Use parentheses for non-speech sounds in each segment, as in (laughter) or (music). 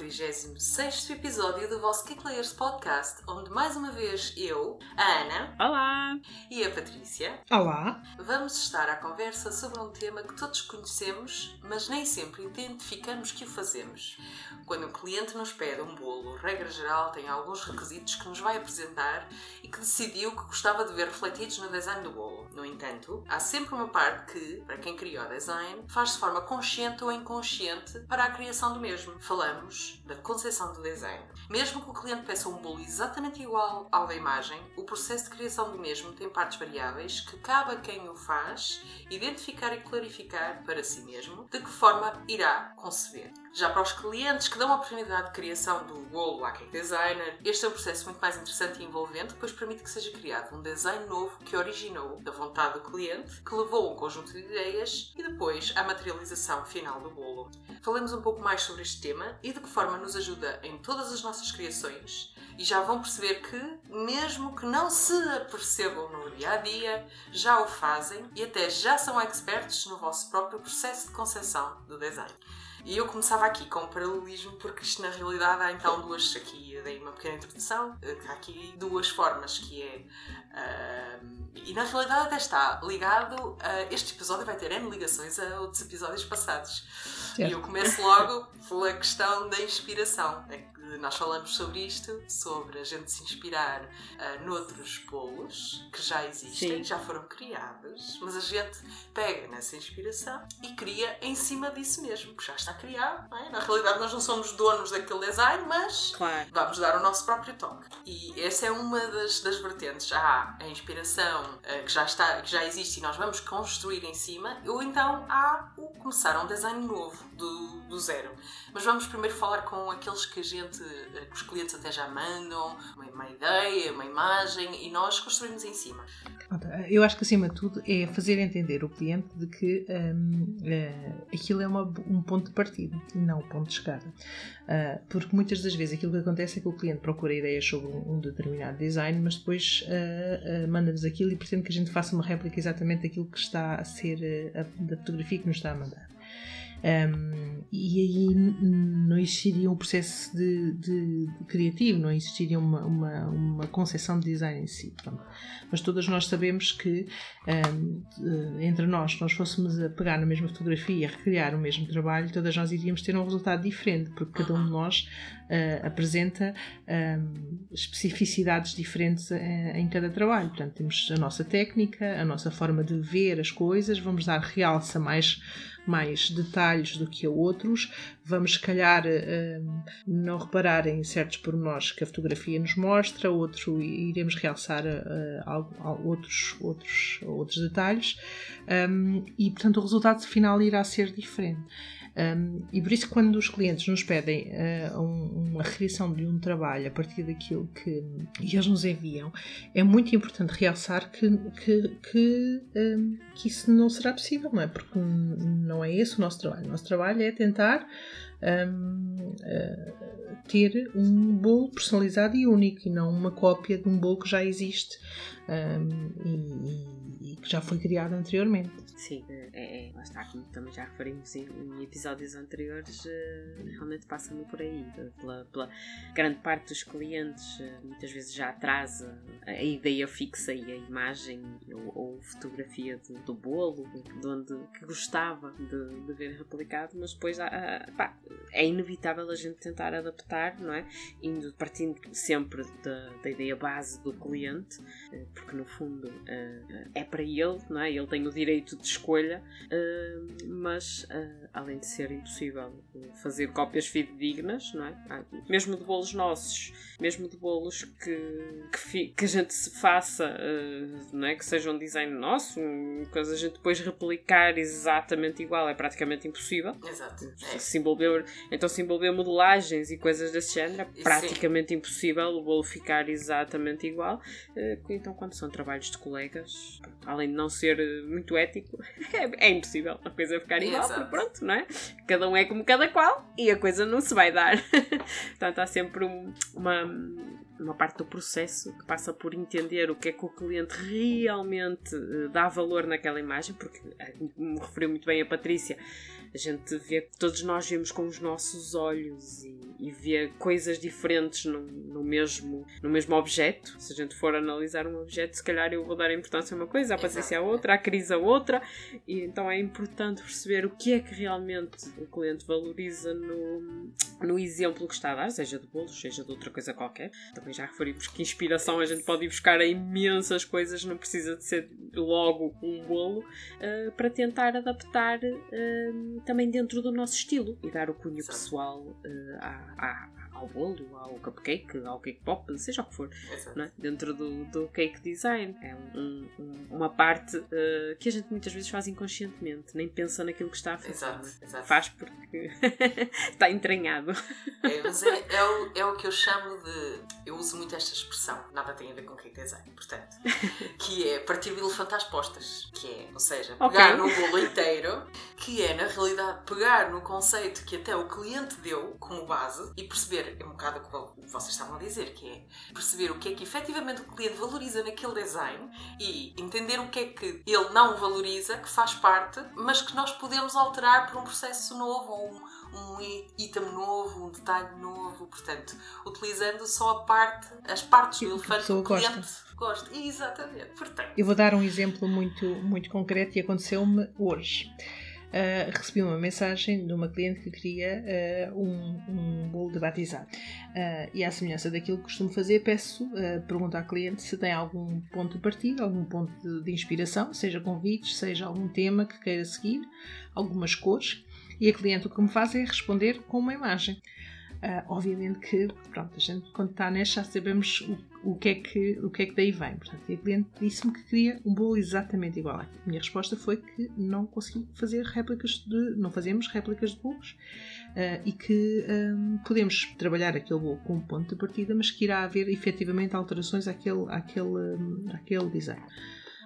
36 episódio do vosso Kick Layers Podcast, onde mais uma vez eu, a Ana. Olá! E a Patrícia. Olá! Vamos estar à conversa sobre um tema que todos conhecemos, mas nem sempre identificamos que o fazemos. Quando um cliente nos pede um bolo, regra geral tem alguns requisitos que nos vai apresentar e que decidiu que gostava de ver refletidos no design do bolo. No entanto, há sempre uma parte que, para quem criou o design, faz de forma consciente ou inconsciente para a criação do mesmo. Falamos da concepção do design. Mesmo que o cliente peça um bolo exatamente igual ao da imagem, o processo de criação do mesmo tem partes variáveis que cabe a quem o faz identificar e clarificar para si mesmo de que forma irá conceber. Já para os clientes que dão a oportunidade de criação do à cake designer, este é um processo muito mais interessante e envolvente, pois permite que seja criado um design novo que originou da vontade do cliente, que levou um conjunto de ideias e depois à materialização final do bolo. Falemos um pouco mais sobre este tema e de que forma nos ajuda em todas as nossas criações e já vão perceber que, mesmo que não se apercebam no dia a dia, já o fazem e até já são expertos no vosso próprio processo de concepção do design. E eu começava aqui com um paralelismo, porque isto na realidade há então duas, aqui eu dei uma pequena introdução, há aqui duas formas, que é. Uh, e na realidade até está ligado a. Este episódio vai ter N ligações a outros episódios passados. Certo. E eu começo logo pela questão da inspiração. Nós falamos sobre isto, sobre a gente se inspirar uh, noutros bolos que já existem, Sim. já foram criados, mas a gente pega nessa inspiração e cria em cima disso mesmo, que já está criado. É? Na realidade, nós não somos donos daquele design, mas claro. vamos dar o nosso próprio toque. E essa é uma das, das vertentes. Há a inspiração uh, que já está, que já existe e nós vamos construir em cima, ou então há o começar um design novo do, do zero. Mas vamos primeiro falar com aqueles que a gente, eh, que os clientes até já mandam, uma, uma ideia, uma imagem, e nós construímos em cima. Eu acho que acima de tudo é fazer entender o cliente de que um, uh, eh, aquilo é uma, um ponto de partida e não um ponto de chegada. Uh, porque muitas das vezes aquilo que acontece é que o cliente procura ideias sobre um, um determinado design, mas depois uh, manda-nos aquilo e pretende que a gente faça uma réplica exatamente daquilo que está a ser, da fotografia que nos está a mandar. Um, e aí não existiria um processo de, de, de criativo, não existiria uma, uma, uma concepção de design em si. Pronto. Mas todas nós sabemos que um, entre nós, se nós fôssemos a pegar na mesma fotografia e a recriar o mesmo trabalho, todas nós iríamos ter um resultado diferente, porque cada um de nós uh, apresenta um, especificidades diferentes uh, em cada trabalho. Portanto, temos a nossa técnica, a nossa forma de ver as coisas, vamos dar realça mais mais detalhes do que a outros, vamos, se calhar, uh, não reparar em certos pormenores que a fotografia nos mostra, outro iremos realçar uh, outros, outros, outros detalhes, um, e, portanto, o resultado final irá ser diferente. Um, e por isso, quando os clientes nos pedem uh, um, uma recriação de um trabalho a partir daquilo que eles nos enviam, é muito importante realçar que, que, que, um, que isso não será possível, não é? Porque não é esse o nosso trabalho. O nosso trabalho é tentar um, uh, ter um bolo personalizado e único e não uma cópia de um bolo que já existe um, e, e, que já foi criado anteriormente. Sim, é, é, lá está, como também já referimos em, em episódios anteriores, uh, realmente passa-me por aí. Pela, pela, grande parte dos clientes, uh, muitas vezes já atrasa a ideia fixa e a imagem ou, ou fotografia do, do bolo, de onde que gostava de, de ver replicado, mas depois pá, é inevitável a gente tentar adaptar, não é? Indo, partindo sempre da, da ideia base do cliente, uh, porque no fundo é para ele, não é? Ele tem o direito de escolha, uh, mas uh, além de ser impossível fazer cópias fidedignas, não é? Ah, mesmo de bolos nossos, mesmo de bolos que, que, que a gente se faça, uh, não é? Que seja um design nosso, coisa a gente depois replicar exatamente igual, é praticamente impossível. Exato. Se envolver, então se envolver modelagens e coisas desse género, é praticamente Sim. impossível o bolo ficar exatamente igual. então quando são trabalhos de colegas, além de não ser muito ético, (laughs) é, é impossível a coisa ficar igual, porque pronto, não é? Cada um é como cada qual e a coisa não se vai dar. (laughs) Portanto, há sempre um, uma, uma parte do processo que passa por entender o que é que o cliente realmente eh, dá valor naquela imagem, porque, eh, me referiu muito bem a Patrícia, a gente vê, todos nós vemos com os nossos olhos e, e vê coisas diferentes no, no, mesmo, no mesmo objeto. Se a gente for analisar um objeto, se calhar eu vou dar importância a uma coisa, a Patrícia a outra, a Cris a outra, e então é importante perceber o que é que realmente o cliente valoriza no, no exemplo que está a dar, seja de bolos, seja de outra coisa qualquer. Também já referimos que inspiração a gente pode ir buscar a imensas coisas, não precisa de ser logo um bolo, uh, para tentar adaptar uh, também dentro do nosso estilo e dar o cunho pessoal uh, à, à, ao bolo, ao cupcake, ao cake pop, seja o que for, é? dentro do, do cake design. É um, um, uma parte uh, que a gente muitas vezes faz inconscientemente, nem pensa naquilo que está a fazer. Exato, exato. Faz porque (laughs) está entranhado. É, mas é, é, o, é o que eu chamo de. Eu uso muito esta expressão, nada tem a ver com cake design, portanto, (laughs) que é partir o elefante às postas, que é, ou seja, pegar okay. no bolo inteiro, que é na realidade pegar no conceito que até o cliente deu como base e perceber é um bocado o que vocês estavam a dizer, que é perceber o que é que efetivamente o cliente valoriza naquele design e entender o que é que ele não valoriza, que faz parte, mas que nós podemos alterar por um processo novo ou um, um item novo, um detalhe novo, portanto, utilizando só a parte, as partes do elefante que o cliente gosta. gosta. Exatamente. Portanto. Eu vou dar um exemplo muito, muito concreto e aconteceu-me hoje uh, recebi uma mensagem de uma cliente que queria uh, um, um bolo de batizado. Uh, e à semelhança daquilo que costumo fazer, peço, uh, pergunto à cliente se tem algum ponto de partida, algum ponto de, de inspiração, seja convites, seja algum tema que queira seguir, algumas cores. E a cliente o que me faz é responder com uma imagem. Uh, obviamente que, pronto, a gente quando está nesta já sabemos o, o, que é que, o que é que daí vem. Portanto, a cliente disse-me que queria um bolo exatamente igual. A minha resposta foi que não consegui fazer réplicas de, não fazemos réplicas de bolos uh, e que um, podemos trabalhar aquele bolo como ponto de partida, mas que irá haver efetivamente alterações àquele, àquele, um, àquele design.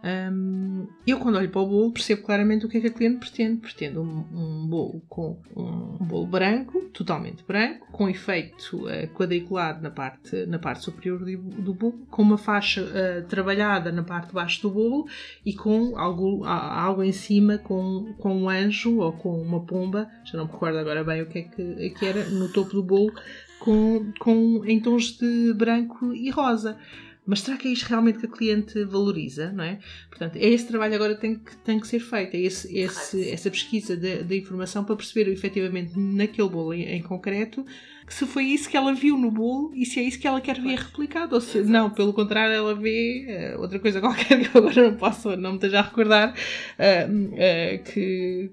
Um, eu, quando olho para o bolo, percebo claramente o que é que a cliente pretende. Pretende um, um bolo com um, um, bolo branco, totalmente branco, com efeito uh, quadriculado na parte, na parte superior do, do bolo, com uma faixa uh, trabalhada na parte de baixo do bolo e com algo, algo em cima com, com um anjo ou com uma pomba, já não me recordo agora bem o que é que, que era, no topo do bolo, com, com, em tons de branco e rosa. Mas será que é isto realmente que a cliente valoriza, não é? Portanto, é esse trabalho agora que tem que, tem que ser feito, é esse, esse, essa pesquisa da informação para perceber efetivamente naquele bolo em, em concreto se foi isso que ela viu no bolo e se é isso que ela quer ver replicado, ou se não, pelo contrário, ela vê uh, outra coisa (laughs) qualquer que eu agora não posso, não me esteja a recordar uh, uh, que,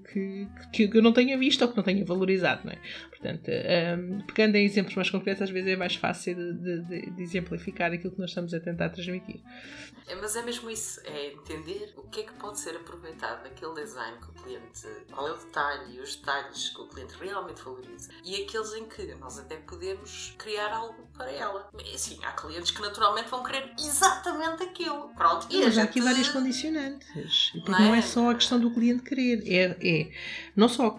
que, que eu não tenha visto ou que não tenha valorizado, não é? Portanto, um, pegando em exemplos mais concretos, às vezes é mais fácil de, de, de, exemplificar aquilo que nós estamos a tentar transmitir. É, mas é mesmo isso, é entender o que é que pode ser aproveitado daquele design que o cliente, qual é o detalhe e os detalhes que o cliente realmente valoriza e aqueles em que nós até podemos criar algo para ela. Assim, há clientes que naturalmente vão querer exatamente aquilo. Pronto, e mas há aqui várias condicionantes. Porque não é? não é só a questão do cliente querer, é, é não só a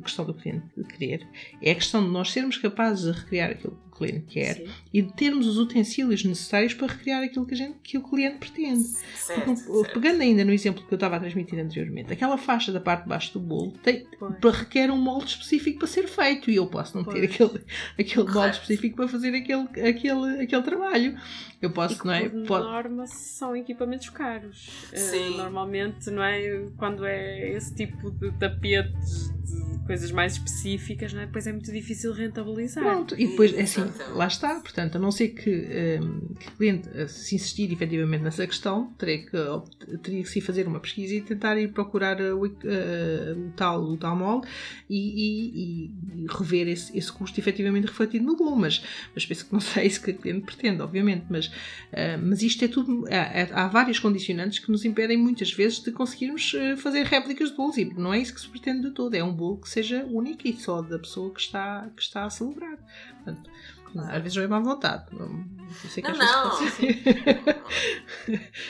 questão do cliente querer, é a questão de nós sermos capazes de recriar aquilo que cliente quer Sim. e de termos os utensílios necessários para recriar aquilo que, a gente, que o cliente pretende. Certo, Porque, certo. Pegando ainda no exemplo que eu estava a transmitir anteriormente, aquela faixa da parte de baixo do bolo tem, requer um molde específico para ser feito e eu posso não pois. ter aquele, aquele molde específico para fazer aquele, aquele, aquele trabalho. Eu posso, e não é? Por norma são equipamentos caros. Eh, Sim. Uh, normalmente, não é? Quando é esse tipo de tapetes, de coisas mais específicas, não é? Depois é muito difícil rentabilizar. Pronto, e depois, é assim, lá está. Portanto, a não ser que, um, ehm, que o cliente eh, se insistir efetivamente nessa questão, teria que, teria que se fazer uma pesquisa e tentar ir procurar o, uh, o tal, o tal molde e, e, e rever esse, esse custo efetivamente refletido no bolo. Mas, mas penso que não (laughs) sei isso que o cliente pretende, obviamente. Mas Uh, mas isto é tudo. Há, há, vários condicionantes que nos impedem muitas vezes de conseguirmos fazer réplicas de bolos e não é isso que se pretende de todo. É um bolo que seja único e só da pessoa que está, que está a celebrar. Portanto, às vezes não é má vontade. Não, sei que não, não.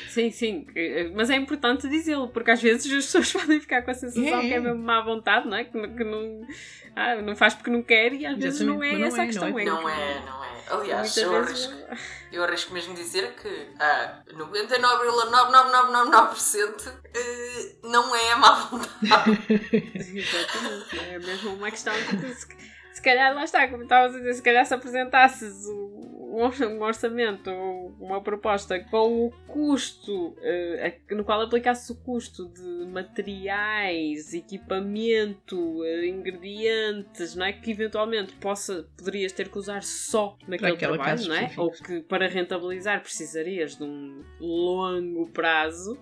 sim, sim. Mas é importante dizê-lo, porque às vezes as pessoas (laughs) podem ficar com a sensação é. que é mesmo má vontade, não é? Que, que não, ah, não faz porque não quer e às vezes não é não essa é, a questão. Não é, não é. Não é. Aliás, eu arrisco, eu arrisco mesmo dizer que ah, 99,99999% eh, não é a má vontade. (laughs) Exatamente. É mesmo uma questão de que se calhar, lá está, como estavas a dizer, se calhar se apresentasses um orçamento ou uma proposta com o custo, uh, no qual aplicasse o custo de materiais, equipamento, uh, ingredientes, não é? Que eventualmente possa, poderias ter que usar só naquele trabalho, não é? Ou que para rentabilizar precisarias de um longo prazo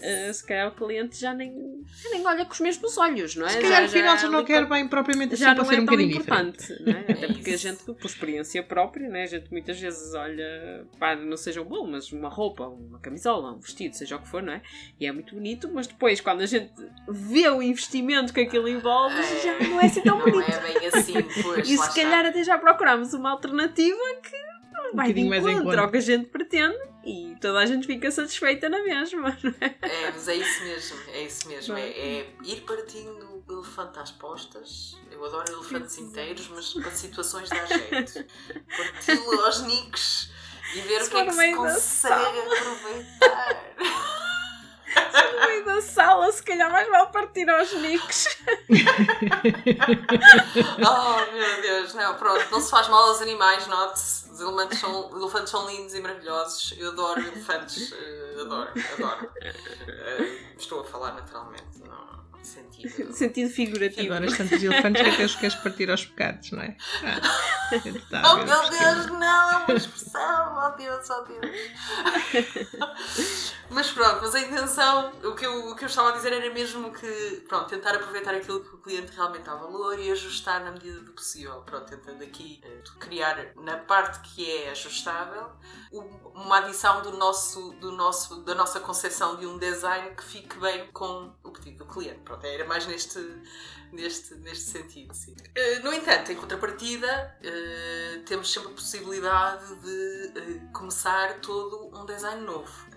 uh, se calhar o cliente já nem, já nem olha com os mesmos olhos, não é? Se calhar afinal já, já não quer bem propriamente assim já para não ser é um tão bocadinho importante, diferente. não é? Até porque a (laughs) gente, por experiência própria, né? a gente muitas vezes olha, pá, não seja um bom, mas uma roupa, uma camisola, um vestido, seja o que for, não é? E é muito bonito, mas depois, quando a gente vê o investimento que aquilo envolve, já não é assim tão não bonito. é bem assim, pois. E se calhar até já procuramos uma alternativa que vai de bocadinho mais em encontro ao que a gente pretende e toda a gente fica satisfeita na mesma, não é? É, mas é isso mesmo, é isso mesmo. É, é ir partindo o elefante às postas. Eu adoro elefantes inteiros, mas para situações dá jeito. Parti-lo aos nicos e ver Se o que é que se consegue aproveitar. No meio da sala, se calhar mais vale partir aos nicos. (laughs) Oh meu Deus, não, pronto, não se faz mal aos animais, note-se. Os elefantes são, elefantes são lindos e maravilhosos. Eu adoro elefantes, eh, adoro, adoro. Eh, estou a falar naturalmente, no sentido. (laughs) Sentido figurativo. Agora, tantos elefantes que até os queres partir aos bocados, não é? Ah, Oh eu meu. Deus, não, é uma expressão, oh Deus, oh Deus. (laughs) Mas pronto, mas a intenção, o que, eu, o que eu estava a dizer era mesmo que, pronto, tentar aproveitar aquilo que o cliente realmente dá valor e ajustar na medida do possível. Pronto, tentando aqui eh, criar na parte que é ajustável um- uma adição do nosso, do nosso, da nossa concepção de um design que fique bem com o pedido do cliente. Pronto, era mais neste, neste, neste sentido. Sim. Eh, no entanto, em contrapartida, eh, temos sempre a possibilidade de eh, começar todo um design novo.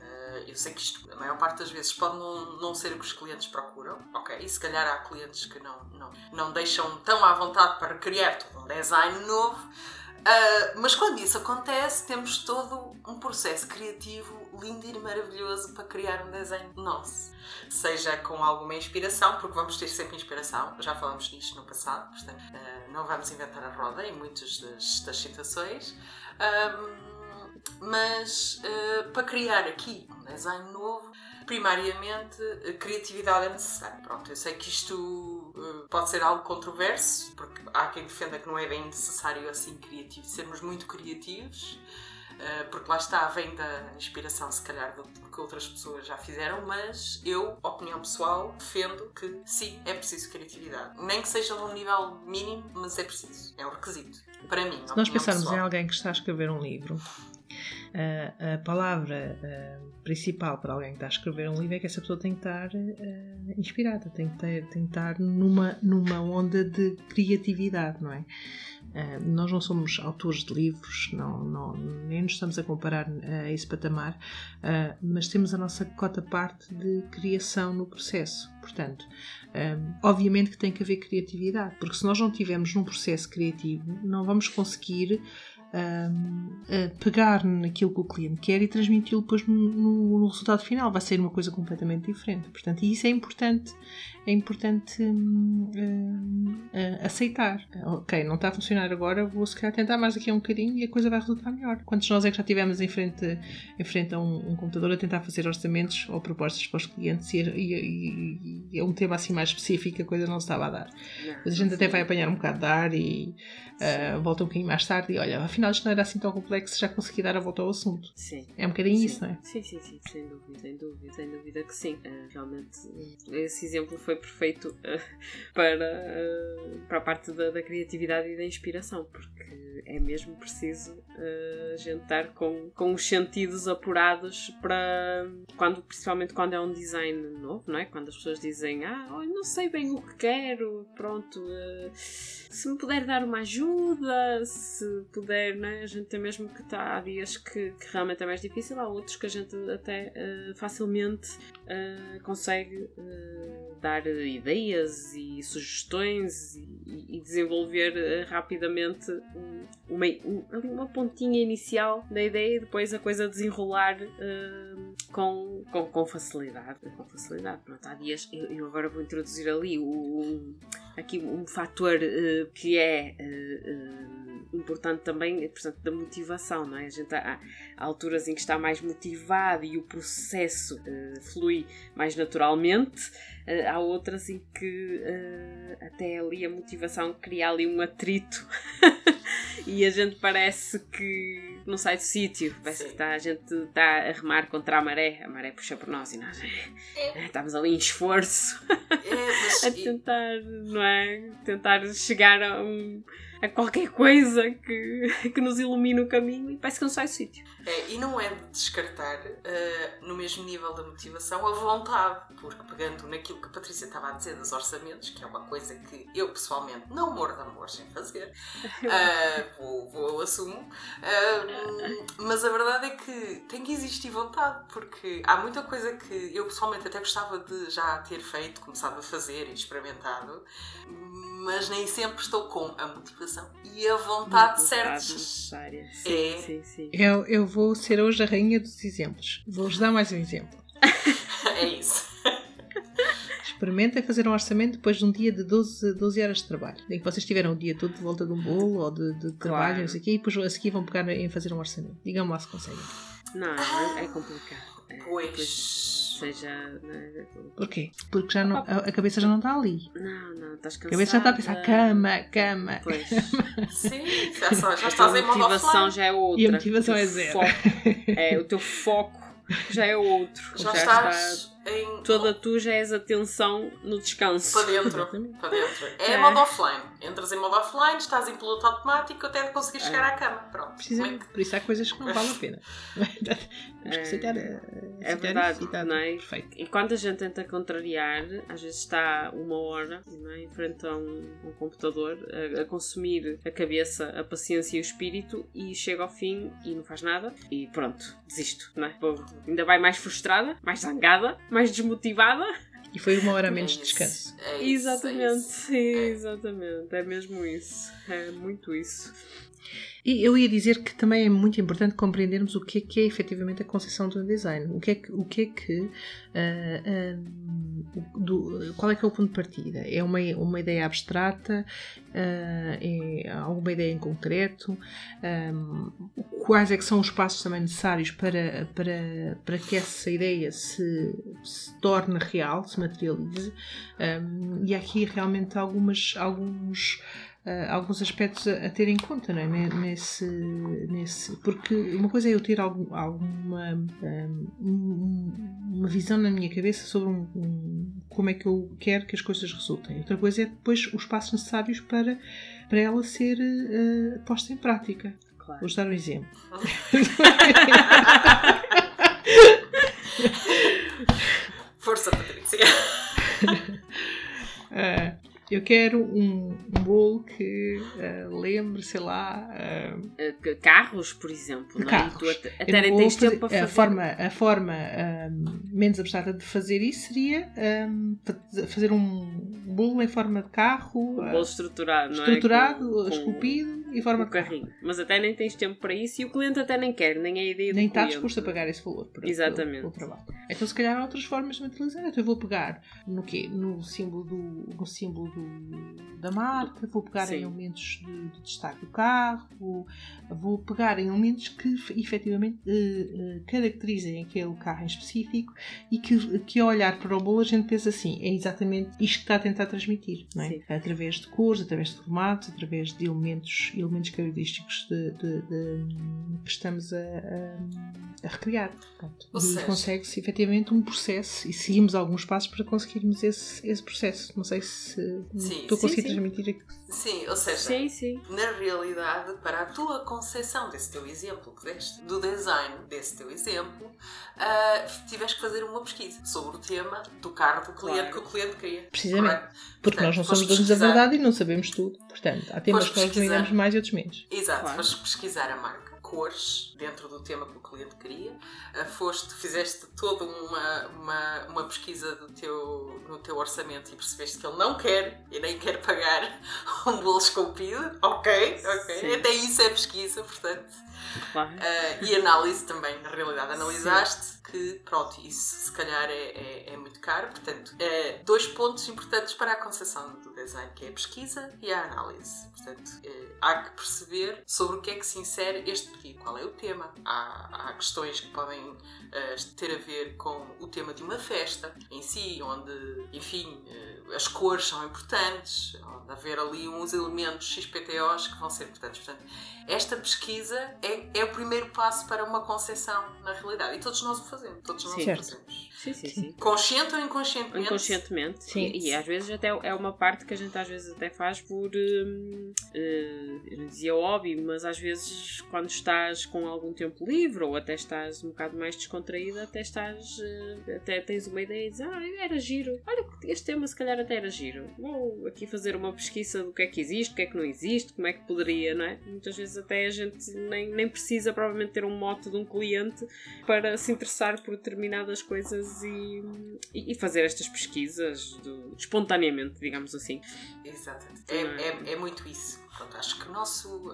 Eu sei que isto, a maior parte das vezes, pode não, não ser o que os clientes procuram, ok? E se calhar há clientes que não, não, não deixam tão à vontade para criar todo um design novo. Uh, mas quando isso acontece, temos todo um processo criativo lindo e maravilhoso para criar um desenho nosso. Seja com alguma inspiração, porque vamos ter sempre inspiração, já falamos disto no passado, portanto, uh, não vamos inventar a roda em muitas das, situações. Mas uh, para criar aqui um design novo, primariamente, a criatividade é necessária. Pronto, eu sei que isto uh, pode ser algo controverso, porque há quem defenda que não é bem necessário assim criativo, sermos muito criativos, porque lá está, vem da inspiração, se calhar, do que outras pessoas já fizeram, mas eu, opinião pessoal, defendo que sim, é preciso criatividade. Nem que seja num nível mínimo, mas é preciso. É um requisito. Para mim, Se nós pensarmos em alguém que está a escrever um livro, a, a palavra eh, principal para alguém que está a escrever um livro é que essa pessoa tem que estar eh, inspirada, tem que, ter, tem que estar numa, numa onda de criatividade, não é? Eh, nós não somos autores de livros, não, não, nem nos estamos a comparar a esse patamar, eh, mas temos a nossa cota parte de criação no processo. Portanto, obviamente que tem que haver criatividade, porque se nós não tivermos num processo criativo, não vamos conseguir pegar naquilo que o cliente quer e transmiti-lo depois no, no- resultado final. Vai ser uma coisa completamente diferente. Portanto, isso é importante, é importante hum, hum, uh, aceitar. Ok, não está a funcionar agora, vou se calhar tentar mais daqui a um bocadinho e a coisa vai resultar melhor. Quantos nós é que já tivemos em frente, em frente a um, um computador a tentar fazer orçamentos ou propostas para os clientes e, e- é um tema assim mais específico, a coisa não estava a dar. Mas a gente até vai apanhar um bocado de ar e uh, volta um bocadinho mais tarde e olha, afinal isto não era assim tão complexo, já consegui dar a volta ao assunto. Sim. É um bocadinho Sim. isso, não é? Sim, sim, sim, sem dúvida, sem dúvida, sem dúvida que sim. Eh, realmente, eh, esse exemplo foi perfeito eh, para, eh, para a parte da, da criatividade e da inspiração, porque é mesmo preciso eh, a gente estar com, com os sentidos apurados para quando, principalmente quando é um design novo, não é? Quando as pessoas dizem, ah, não sei bem o que quero, pronto, eh, se me puder dar uma ajuda, se puder, não é? A gente tem mesmo que estar há dias que, que realmente é mais difícil, há outros que a gente até eh, facilmente consegue dar ideias e sugestões e, e desenvolver rapidamente uma, um- uma pontinha inicial da ideia e depois a coisa desenrolar eh, com, com, com facilidade. Com facilidade. Pronto, há dias, eu, eu agora vou introduzir ali o, um, aqui um fator uh, que é uh, importante também, portanto, da motivação, não é? A gente há, há alturas em que está mais motivado e o processo flui mais naturalmente. Uh, há outras em que uh, até ali a motivação cria ali um atrito (laughs) e a gente parece que não sai do sítio. Parece Sim. que está, a gente está a remar contra a maré, a maré puxa por nós e nós é. estamos ali em esforço (laughs) é, a tentar, não é? Tentar chegar a um a qualquer coisa que, (laughs) que nos ilumine o caminho e parece que não sai do sítio. É, e não é de descartar uh, no mesmo nível da motivação a vontade, porque pegando naquilo que a Patrícia estava a dizer dos orçamentos, que é uma coisa que eu pessoalmente não morro de amor sem fazer, (laughs) uh, vou, vou assumo, uh, mas a verdade é que tem que existir vontade, porque há muita coisa que eu pessoalmente até gostava de já ter feito, começado a fazer e experimentado, mas nem sempre estou com a motivação e a vontade certas. Necessária. Sim, é... sim, sim. Eu, eu vou ser hoje a rainha dos exemplos. Vou-vos dar mais um exemplo. (laughs) é isso. Experimentem fazer um orçamento depois de um dia de 12, 12 horas de trabalho. Em que vocês tiveram o dia todo de volta de um bolo ou de, de trabalho, não sei o quê, e depois a seguir vão pegar em fazer um orçamento. Digam-me lá se conseguem. Não, é complicado. É, pois seja. Né? Porquê? Porque já não, a, a cabeça já não está ali. Não, não, estás cansada. A cabeça já está a pensar cama, cama. Pois. (laughs) Sim, já, só, já estás em modo A motivação já é outra. E a motivação é zero. Foco, é, o teu (laughs) foco já é outro. Já, já estás. Está em... Toda tu já és atenção no descanso. Para dentro. (laughs) para dentro. É, é modo offline. Entras em modo offline, estás em piloto automático até conseguir chegar é. à cama. Pronto. Precisamente. Por isso há coisas que não valem a pena. (laughs) Temos que aceitar. É, é verdade. Tá não é? Perfeito. E quando a gente tenta contrariar, às vezes está uma hora não é? em frente a um, um computador a, a, consumir a cabeça, a paciência e o espírito e chega ao fim e não faz nada e pronto, desisto. Não é? ainda vai mais frustrada, mais zangada, mais desmotivada. E foi uma hora menos de descanso. É isso, exatamente, é isso. exatamente. É mesmo isso. É muito isso. E eu ia dizer que também é muito importante compreendermos o que é que é efetivamente a concepção do design. O que é que, o que, é que uh, uh, do, qual é que é o ponto de partida? É uma, uma ideia abstrata? Uh, é alguma ideia em concreto? Um, quais é que são os passos também necessários para, para, para que essa ideia se, se torne real, se materialize? Um, e aqui realmente algumas, alguns uh, alguns aspectos a, a, ter em conta, é? Nesse, nesse, porque uma coisa é eu ter algum, alguma um, uma visão na minha cabeça sobre um, um, como é que eu quero que as coisas resultem. Outra coisa é depois os passos necessários para, para ela ser uh, posta em prática. Claro. Vou dar um exemplo. (laughs) Força, Patrícia. Uh, (laughs) eu quero um, um bolo que uh, lembre, sei lá. Uh, carros, por exemplo. Não carros. É? Tu até nem tens tempo para fazer. A forma, a forma um, menos abstrata de fazer isso seria um, fazer um bolo em forma de carro. Um bolo estruturado, não estruturado, é? Com, esculpido e forma de carrinho. Mas até nem tens tempo para isso e o cliente até nem quer, nem é a ideia Nem está disposto a pagar esse valor. Para, Exatamente. Pelo, pelo trabalho. Então, se calhar, há outras formas de materializar. Então, eu vou pegar no quê? No símbolo do, no símbolo do da marca, vou pegar Sim. em elementos de, de, destaque do carro, vou, vou pegar em elementos que efetivamente uh, uh, caracterizem aquele carro em específico e que, que ao olhar para o bolo a gente pensa assim, é exatamente isto que está a tentar transmitir, não é? através de cores, através de formatos, através de elementos, elementos característicos de, de, de que estamos a, a, a recriar. Pronto. E consegue-se efetivamente um processo e seguimos alguns passos para conseguirmos esse, esse processo. Não sei se Sim, estou a conseguir transmitir aqui. Sim, ou seja, sim, sim. na realidade, para a tua concepção desse teu exemplo que deste, do design desse teu exemplo, uh, tiveste que fazer uma pesquisa sobre o tema do carro do cliente claro. que o cliente queria. Precisamente. Correto? Porque Portanto, nós não somos donos da verdade e não sabemos tudo. Portanto, há temas que nós dominamos mais e outros menos. Exato, claro. foste pesquisar a marca cores dentro do tema que o cliente queria. Uh, foste, fizeste toda uma, uma, uma, pesquisa do teu, no teu orçamento e percebeste que ele não quer e nem quer pagar (laughs) um bolo esculpido. Ok, ok. Sim. Até isso é pesquisa, portanto. Claro. Uh, e análise também, na realidade. Analisaste Sim. que, pronto, isso se calhar é, é, é muito caro. Portanto, é, dois pontos importantes para a concepção do design, que é a pesquisa e a análise. Portanto, é, há que perceber sobre o que é que se insere este pedido, qual é o tema. Há, há questões que podem eh, ter a ver com o tema de uma festa em si, onde, enfim, eh, as cores são importantes, onde haver ali uns elementos XPTOs que vão ser importantes. Portanto, esta pesquisa é, é o primeiro passo para uma concepção na realidade. E todos nós o fazemos. Todos nós Sim. o fazemos. Sim, sim, sim. Consciente ou inconscientemente? Inconscientemente. Sim. E, e às vezes até é uma parte que a gente às vezes até faz por. hum, eh, eu não dizia hobby, mas às vezes quando estás com algum tempo livre ou até estás um bocado mais descontraída, até estás. eh, até tens uma ideia e dizes, ah, era giro. Olha, este tema se calhar até era giro. Vou aqui fazer uma pesquisa do que é que existe, o que é que não existe, como é que poderia, não é? Muitas vezes até a gente nem, nem precisa provavelmente ter um mote de um cliente para se interessar por determinadas coisas e, e- e fazer estas pesquisas do- espontaneamente, digamos assim. Exatamente. É, é, é muito isso. Pronto, acho que o nosso.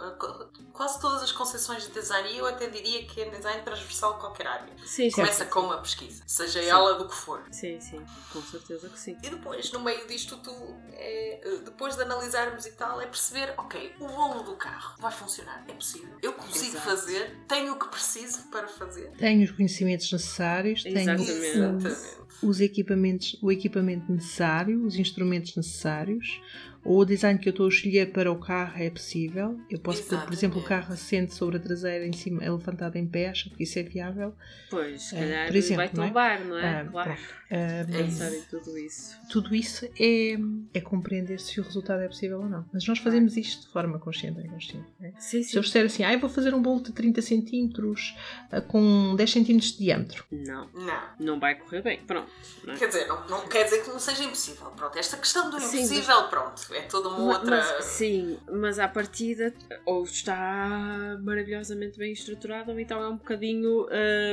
Quase todas as concepções de design, e eu até diria que é design transversal a qualquer área. Sim, sim. Começa com uma pesquisa, seja Sim. ela do que for. Sim, sim, com certeza que sim. E depois, no meio disto tudo, é, depois de analisarmos e tal, é perceber, ok, o bolo do carro vai funcionar, é possível. Eu consigo Exato. fazer, tenho o que preciso para fazer. Tenho os conhecimentos necessários, tenho Exatamente. os, Exatamente. os equipamentos, o equipamento necessário, os instrumentos necessários, ou o design que eu estou a escolher para o carro é possível. Eu posso pôr, por exemplo, o Exatamente. carro assente sobre a traseira em cima, é levantado em pé, acho que isso é viável. Pois, se É, calhar por exemplo, vai não é? tombar, não é? Ah, claro. pronto. Ah, É Pensar isso. em tudo isso. tudo isso é, é compreender se o resultado é possível ou não. Mas nós fazemos isto de forma consciente ou inconsciente. não é? Sim, Se eu disser assim, ah, eu vou fazer um bolo de 30 centímetros ah, com 10 centímetros de diâmetro. Não, Não. não vai correr bem. Pronto. não é? Quer dizer, não, não quer dizer que não seja impossível. Pronto, esta questão do Sim, impossível, pronto, é toda uma Ma- outra. Mas, sim, mas à partida ou está maravilhosamente bem estruturado ou então é um bocadinho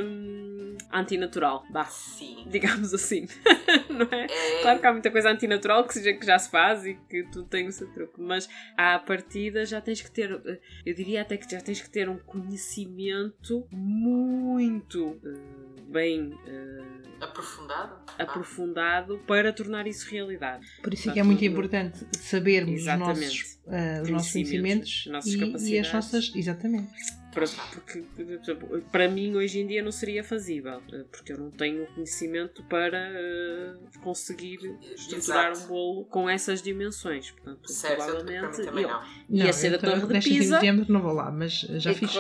hum, antinatural, vá, Sim. digamos assim, (laughs) não é? É, Claro que há muita coisa antinatural que, seja, que já se faz e que tu tem o seu truque, mas à partida já tens que ter, eh, eu diria até que já tens que ter um conhecimento muito eh, bem eh, aprofundado. Ah, aprofundado para tornar isso realidade. Por isso é que é muito importante sabermos os nossos, ah, os nossos Conhecimentos, conhecimentos as nossas e, e as capacidades. nossas. Exatamente. Para- porque, para mim hoje em dia não seria fazível, eh, porque eu não tenho o conhecimento para eh, conseguir estruturar Exato. um bolo com essas dimensões. Portanto, Certo, provavelmente eu- não. ia Não, ser a Torre de 10 centímetros Pisa. diâmetro não vou lá, mas já fiz.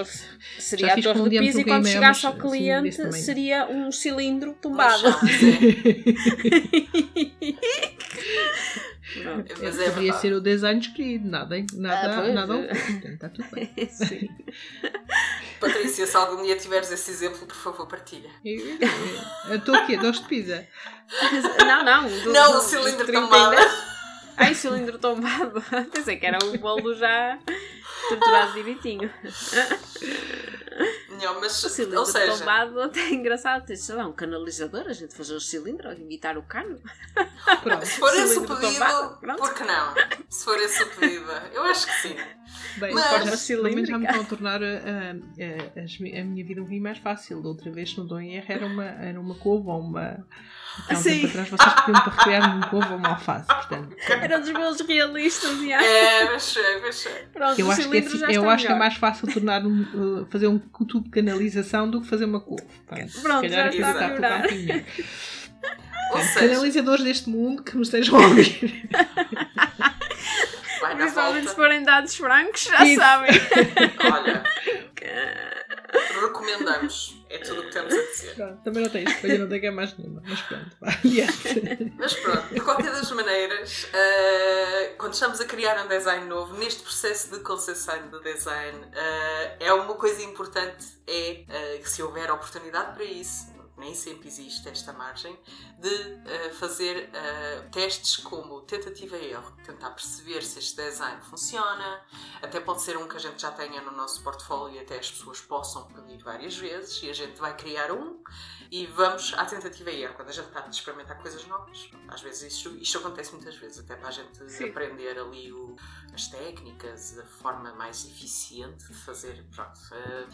seria já a fiz Torre com um de Pisa e quando chegasse ao assim, cliente seria um cilindro tombado. (laughs) é. Mas é verdade. ser o design escolhido, nada, nada, Ah, nada é. oculto, está tudo bem. (laughs) Sim. Patrícia, se algum dia tiveres esse exemplo, por favor, partilha. Eu estou aqui, de pizza. Não, não. do- não, do- o cilindro dos 30 tombado. Ai, cilindro tombado. (laughs) Pensei que era o bolo já estruturado direitinho. Não, mas, O cilindro ou seja, tombado até é engraçado. Tem, sei lá, um canalizador, a gente fazer o cilindro, imitar o cano. Pronto. se for esse o cilindro pedido, por que não? Se for esse o pedido, eu acho que sim. Bem, Mas- pelo menos já me estão a tornar a, a- a- a minha vida um bocadinho mais fácil. Da outra vez, se não estou em erro, era uma, era uma couve ou uma. Há um Sim. tempo atrás vocês pediam para recriar um couve ou uma alface. Portanto, Era um dos meus realistas, já. É, mas sei, mas sei. Pronto, eu o acho, que cilindro assim- eu está acho que é melhor. mais fácil tornar um, uh, fazer um tubo de canalização do que fazer uma couve. Pronto, se Pronto, calhar já a coisa está a melhorar. (laughs) Canalizadores deste mundo que me estejam a ouvir. (laughs) Principalmente se forem dados francos, já Isso. sabem. (laughs) Olha, recomendamos. É tudo o que temos a dizer. Pronto, também não tenho escolha, não tenho que é mais nenhuma. Mas pronto, vá, adiante. (laughs) Mas pronto, de qualquer das maneiras, eh, quando estamos a criar um design novo, neste processo de concepção de design, eh, é uma coisa importante é que se houver oportunidade para isso, nem sempre existe esta margem, de eh, fazer eh, testes como tentativa e erro, tentar perceber se este design funciona, até pode ser um que a gente já tenha no nosso portfólio e até as pessoas possam pedir várias vezes e a gente vai criar um e vamos à tentativa e erro. Quando a gente está a experimentar coisas novas, às vezes isto, isto acontece muitas vezes, até para a gente Sim. aprender ali o- as técnicas, a forma mais eficiente de fazer. Pronto, eh,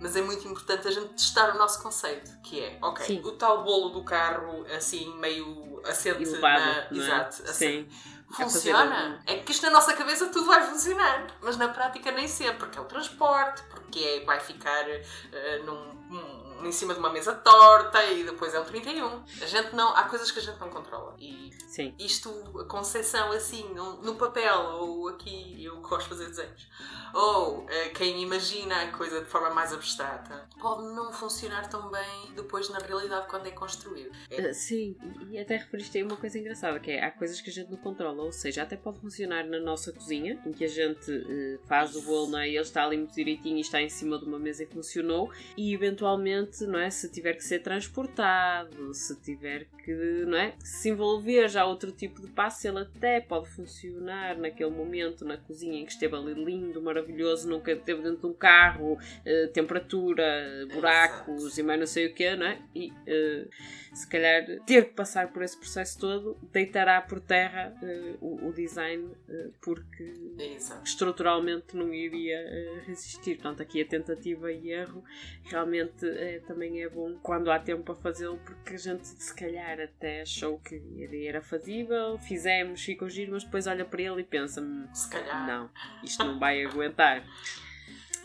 mas é muito importante a gente testar o nosso conceito, que é, ok, Sim. o tal bolo do carro, assim, meio assente Elevado, na... não é? Exato, assim, Sim. Funciona. É que isto na nossa cabeça tudo vai funcionar, mas na prática nem sempre, porque é o transporte, porque é, vai ficar eh, num- num- em cima de uma mesa torta e depois é um 31. A gente não, há coisas que a gente não controla. E Sim. isto, a concepção assim, no, no papel, ou aqui, eu gosto de fazer desenhos, ou eh, quem imagina a coisa de forma mais abstrata, pode não funcionar tão bem depois na realidade quando é construído. É Uh, Sim, e e até referiste aí uma coisa engraçada, que é há coisas que a gente não controla, ou seja, até pode funcionar na nossa cozinha, em que a gente uh, faz o bolo, não é? E ele está ali muito direitinho e está em cima de uma mesa e funcionou, e eventualmente, não é? Se tiver que ser transportado, se tiver que, não é? Se envolver já outro tipo de passo, ele até pode funcionar naquele momento na cozinha em que esteve ali lindo, maravilhoso, nunca esteve dentro de um carro, uh, temperatura, buracos e mais não sei o que, não é? E uh, se calhar ter que passar por esse processo todo deitará por terra eh, o, o design eh, porque exato. estruturalmente não iria eh, resistir. Portanto, aqui a tentativa e erro realmente também é bom quando há tempo para fazê-lo, porque a gente se calhar até achou que era, fazível, fizemos, ficou giro, mas depois olha para ele e pensa: "Hum, Se calhar. não, isto não vai aguentar.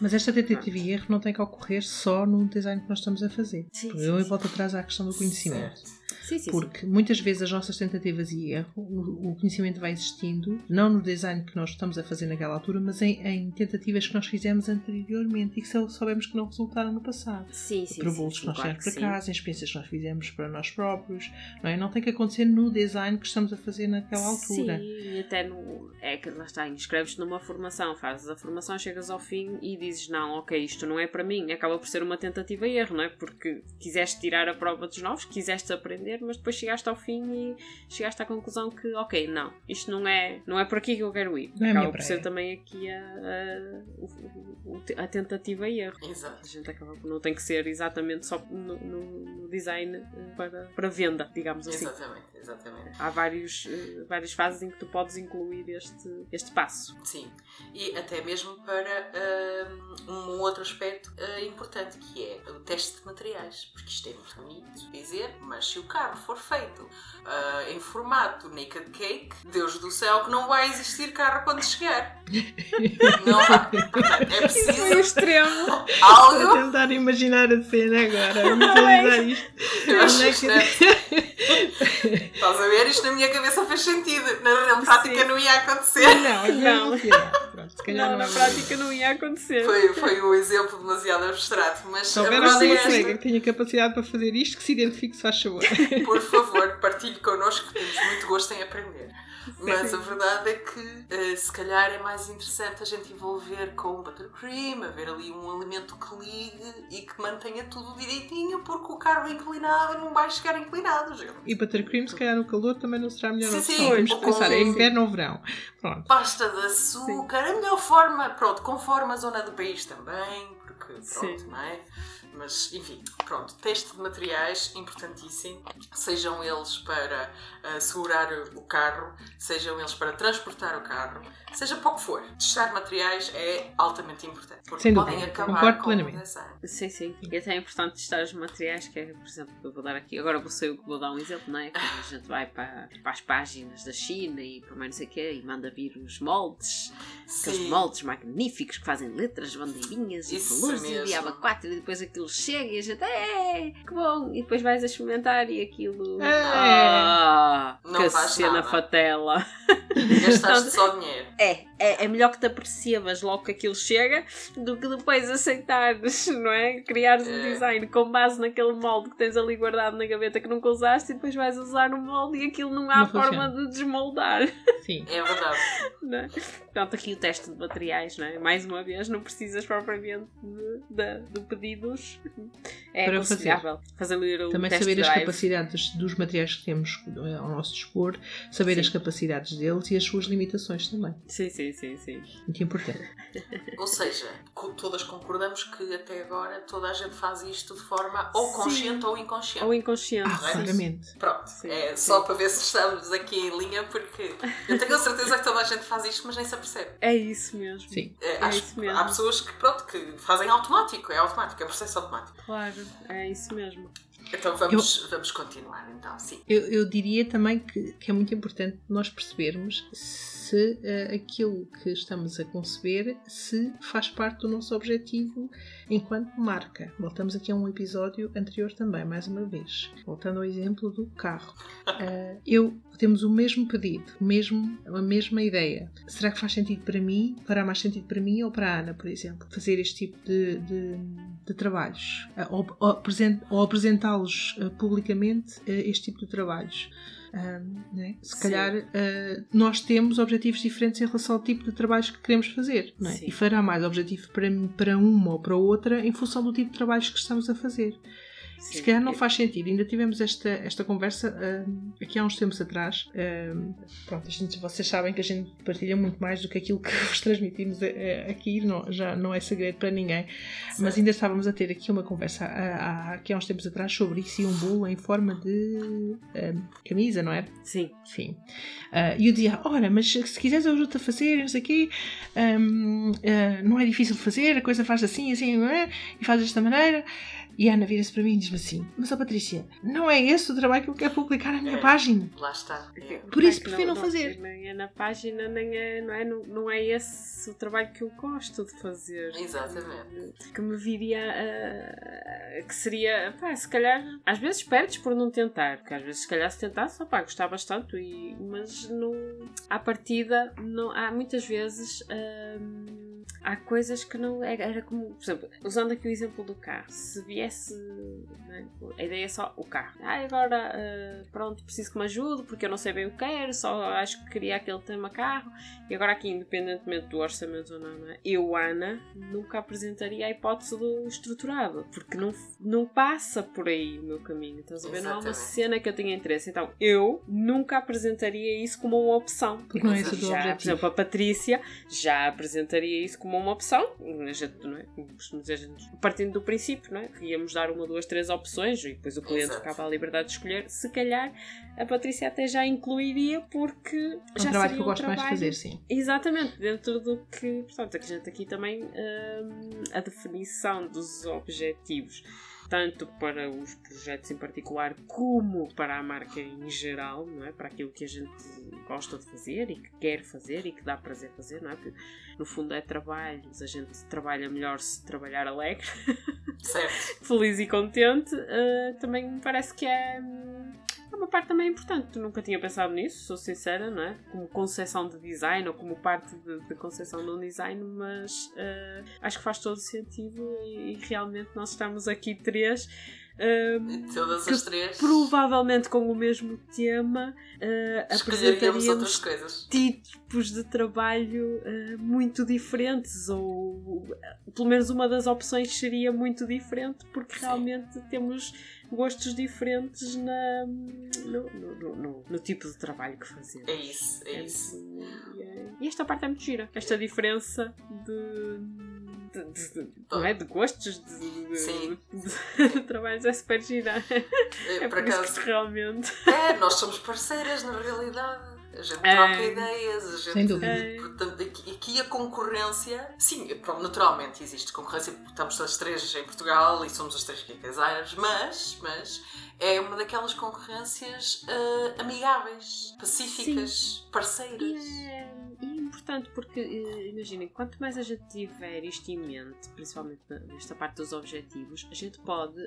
Mas esta tentativa e erro não tem que ocorrer só no design que nós estamos a fazer. Sim, Porque sim, eu sim. volto atrás à questão do conhecimento. Certo. Sim, sim, sim. Porque muitas vezes as nossas tentativas e erro, o conhecimento vai existindo, não no design que nós estamos a fazer naquela altura, mas em, em tentativas que nós fizemos anteriormente e que só soubemos que não resultaram no passado. Sim, sim, sim, sim, que nós claro que para sim. casa, em experiências que nós fizemos para nós próprios, não é? Não tem que acontecer no design que estamos a fazer naquela altura. Sim, até no. É que lá está, inscreves-te numa formação, fazes a formação, chegas ao fim e dizes: Não, ok, isto não é para mim. Acaba por ser uma tentativa e erro, não é? Porque quiseste tirar a prova dos novos, quiseste aprender, mas depois chegaste ao fim e chegaste à conclusão que, ok, não, isto não é, não é por aqui que eu quero ir. Não é a Acaba por ser também aqui a, a, a tentativa e erro. A Exato. gente acaba por não tem que ser exatamente só no, no- no design eh, para, para venda, digamos assim Exatamente, exatamente. há vários, eh, várias fases em que tu podes incluir este, este passo. Sim, e até mesmo para hum, um outro aspecto uh, importante que é o teste de materiais, porque isto é muito bonito dizer, mas se o carro for feito uh, em formato naked cake, Deus do céu que não vai existir carro quando chegar. (laughs) Não vai. Portanto, é preciso extremo! Estou algo. a tentar imaginar a cena agora, visualizar isto. Eu acho é que- (laughs) Estás a ver? Isto na minha cabeça fez sentido. Na, na prática Sim. não ia acontecer. Não, Não. não. Pronto, se calhar Não, na é prática não ia acontecer. Foi, foi um exemplo demasiado abstrato, mas Se a houver verdade alguma é colega esta. que tenha capacidade para fazer isto, que se identifique, se faz favor. Por favor, partilhe connosco que temos muito gosto em aprender. (laughs) Mas a verdade é que eh, se calhar é mais interessante a gente envolver com buttercream, haver ali um elemento que ligue e que mantenha tudo direitinho, porque o carro inclinado não vai chegar inclinado, gente. E buttercream, se calhar no calor também não será a melhor Sim, opção. sim, com- pensar, é inverno ou verão. Pronto. Pasta de açúcar, a melhor forma, pronto, conforme a zona do país também, porque pronto, Sim. não é? Mas, enfim, pronto, teste de materiais, importantíssimo. Sejam eles para ah, segurar o carro, sejam eles para transportar o carro, seja para o que for. Testar materiais é altamente importante. Porque Sem podem dúvida, acabar concordo com plenamente. o design. Sim, sim. E até é importante testar os materiais, que é, por exemplo, eu vou dar aqui, agora vou ser eu que vou dar um exemplo, não é? Quando a gente vai para, para as páginas da China e para mais não sei o quê e manda vir os moldes, aqueles moldes magníficos que fazem letras, bandeirinhas e flores e diaba 4 e depois aquilo chega e a gente, é, que bom! E depois vais a experimentar e aquilo. É. Ah, Não que faz cena nada. fatela! Gastaste (laughs) só dinheiro. É, é, é melhor que te apercebas logo que aquilo chega do que depois aceitares, (laughs) não é? Criares um É. design com base naquele molde que tens ali guardado na gaveta que nunca usaste e depois vais usar o molde e aquilo não há Não forma funciona. de desmoldar. (laughs) Sim. É verdade. Não é? Portanto, aqui o teste de materiais, não é? Mais uma vez, não precisas propriamente de, de, de pedidos. É Para fazer. aconselhável fazer, o Também saber as drive. capacidades dos materiais que temos eh, ao nosso dispor, saber Sim. as capacidades deles e as suas limitações também. Sim, sim, sim, sim. Muito importante. Ou seja, todas concordamos que até agora toda a gente faz isto de forma ou Sim. consciente ou inconsciente. Ou inconsciente. Ah, claramente. Pronto, Sim, é sim. só para ver se estamos aqui em linha, porque eu tenho a certeza que toda a gente faz isto, mas nem se apercebe. É isso mesmo. Sim. É, É acho isso que mesmo. há pessoas que, pronto, que fazem automático, é automático, é processo automático. Claro, é isso mesmo. Então vamos, vamos continuar, então, sim. Eu, eu diria também que, que é muito importante nós percebermos se eh, aquilo que estamos a conceber se faz parte do nosso objetivo enquanto marca. Voltamos aqui a um episódio anterior também, mais uma vez. Voltando ao exemplo do carro. (laughs) Eh, eu temos o mesmo pedido, mesmo, a mesma ideia. Será que faz sentido para mim? Fará mais sentido para mim ou para a Ana, por exemplo, fazer este tipo de, de, de trabalhos? Eh, ou, ou apresen- ou apresentá-los publicamente este tipo de trabalhos? Ahm, né? Se Sim. calhar eh, nós temos objetivos diferentes em relação ao tipo de trabalhos que queremos fazer é? E fará mais objetivo para, para uma ou para outra em função do tipo de trabalhos que estamos a fazer. Sim. Se calhar não faz sentido. Ainda tivemos esta, esta conversa ahm, aqui há uns tempos atrás. Ahm, pronto, gente, vocês sabem que a gente partilha muito mais do que aquilo que (laughs) vos transmitimos eh, aqui, não, já não é segredo para ninguém. Mas ainda estávamos a ter aqui uma conversa há, há- aqui há uns tempos atrás sobre isso e um bolo em forma de ahm, camisa, não é? Sim. Sim. Ah, E eu dizia, ora, mas se quiseres eu ajudo-te a fazer, não sei o quê, ah, não é difícil de fazer, a coisa faz assim, assim, não é? E faz desta maneira. E a Ana vira-se para mim e diz-me assim, mas ó Patrícia, não é esse o trabalho que eu quero publicar na minha É. página. Lá está. É. Por isso prefiro não fazer. Nem é na página, nem é, não, é, não, não é esse o trabalho que eu gosto de fazer. Exatamente. Que me viria a. que seria. Pá, se calhar. Às vezes perdes por não tentar. Porque às vezes, se calhar, se tentasse, opá, gostava tanto. E, mas não. À partida, não, há muitas vezes. hum, há coisas que não. Era, era como. Por exemplo, usando aqui o exemplo do carro. Se viesse. não é, a ideia é só o carro. Ah, agora. ah, pronto, preciso que me ajude porque eu não sei bem o que quero. Só acho que queria aquele tema carro. E agora aqui, independentemente do orçamento ou não, é? eu, Ana, nunca apresentaria a hipótese do estruturado, porque não, não passa por aí o meu caminho. Estás a ver? Não é uma cena que eu tenha interesse. Então, eu nunca apresentaria isso como uma opção. Porque não é esse o teu já, por exemplo, a Patrícia já apresentaria isso como uma opção. A gente, não é? Dizer, a gente- partindo do princípio, não é? Que íamos dar uma, duas, três opções e depois o cliente Exato. ficava à liberdade de escolher. Se calhar a Patrícia até já incluiria porque É um já trabalho seria que eu um gosto mais de trabalho- fazer, sim. Exatamente, dentro do que. Portanto, a gente aqui também. hum, a definição dos objetivos, tanto para os projetos em particular, como para a marca em geral, não é? Para aquilo que a gente gosta de fazer e que quer fazer e que dá prazer fazer, não é? Porque, no fundo, é trabalho, mas a gente trabalha melhor se trabalhar alegre, (laughs) Certo. feliz e contente. uh, também me parece que é. É uma parte também importante. Nunca tinha pensado nisso, sou sincera, não é? Como concepção de design ou como parte de, de concepção de um design, mas uh, acho que faz todo sentido e, e realmente nós estamos aqui três. um, Todas que as três provavelmente com o mesmo tema uh, escolheríamos outras apresentaríamos tipos de trabalho uh, muito diferentes, ou uh, pelo menos uma das opções seria muito diferente, porque Sim. realmente temos gostos diferentes na, no, no- no- no- tipo de trabalho que fazemos. É isso, é isso. E, é- e esta parte é muito gira, esta diferença de. de- de- de- não é? De gostos, de, de- Sim. de trabalhos é super gira. É, É por por isso acaso. que realmente. É, nós somos parceiras na realidade. A gente É. troca ideias, a gente. Sem dúvida. É. Portanto, aqui, a concorrência. Sim, naturalmente existe concorrência porque estamos as três em Portugal e somos as três designers, mas, mas é uma daquelas concorrências ah, amigáveis, pacíficas, parceiras. E é, e é importante porque, eh, imaginem, quanto mais a gente tiver isto em mente, principalmente nesta parte dos objetivos, a gente pode,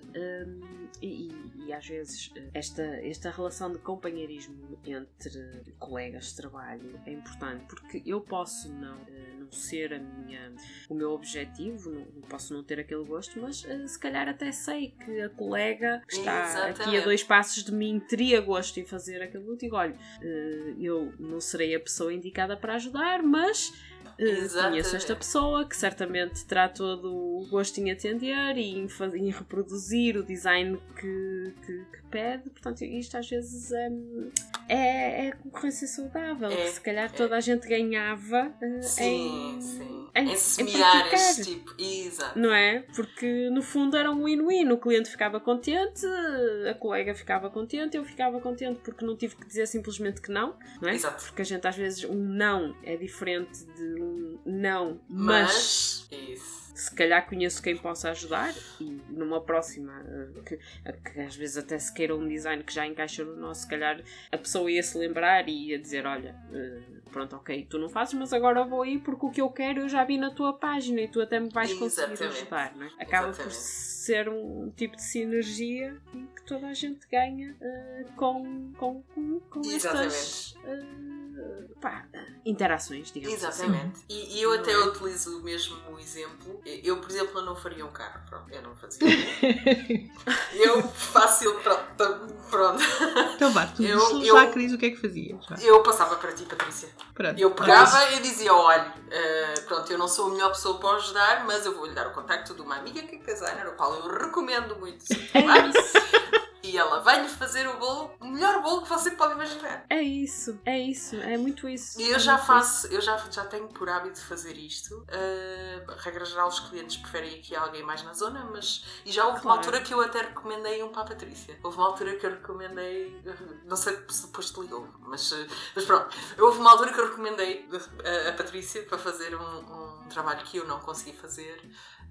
e, e- e às vezes eh, esta, esta relação de companheirismo entre colegas de trabalho é importante porque eu posso não, eh, não ser a minha, o meu objetivo, não, não posso não ter aquele gosto, mas eh, se calhar até sei que a colega que está aqui a Exatamente. dois passos de mim teria gosto em fazer aquilo. Eu digo, olha, eh, eu não serei a pessoa indicada para ajudar, mas Exatamente. conheço esta pessoa que certamente terá todo o gosto em atender e em, fa- em reproduzir o design que, que, que pede. Portanto, isto às vezes é, é, é concorrência saudável. É, que se calhar toda a gente ganhava eh, Sim, em, sim. em- Em, em semear esse tipo. Exato. Não é? Porque no fundo era um win-win. O cliente ficava contente, a colega ficava contente, eu ficava contente porque não tive que dizer simplesmente que não, não é? Exato. Porque a gente às vezes um não é diferente de um não, mas, Mas. Se calhar conheço quem possa ajudar e numa próxima eh, que, que às vezes até se queira um design que já encaixa no nosso, se calhar a pessoa ia se lembrar e ia dizer: Olha, eh, pronto, ok, tu não fazes, mas agora vou aí porque o que eu quero eu já vi na tua página e tu até me vais conseguir Exatamente. ajudar, não é? Acaba por Exatamente. ser um tipo de sinergia que toda a gente ganha eh, com, com, com, com estas eh, pá, interações, digamos assim. Exatamente. E, e eu Não até é? utilizo o mesmo exemplo. Eu, por exemplo, eu não faria um carro. Pronto, eu não fazia. (laughs) eu, fácil, pronto. pronto. então vá, tu Eu- eu- já querias o que é que fazias? Eu passava para ti, Patrícia. Pronto. Eu pegava e dizia: olha, eh, pronto, eu não sou a melhor pessoa para ajudar, mas eu vou-lhe dar o contacto de uma amiga que é designer, o qual eu recomendo muito. É isso, E ela vai-lhe fazer o bolo, o melhor bolo que você pode imaginar. é isso, é isso, é muito isso. E eu é já faço, eu já, já tenho por hábito fazer isto. Uh, regra geral, os clientes preferem aqui alguém mais na zona, mas. E já houve uma Claro. altura que eu até recomendei um para a Patrícia. Houve uma altura que eu recomendei. Não sei se depois te ligou, mas, mas pronto. Houve uma altura que eu recomendei a, a Patrícia para fazer um, um trabalho que eu não consegui fazer.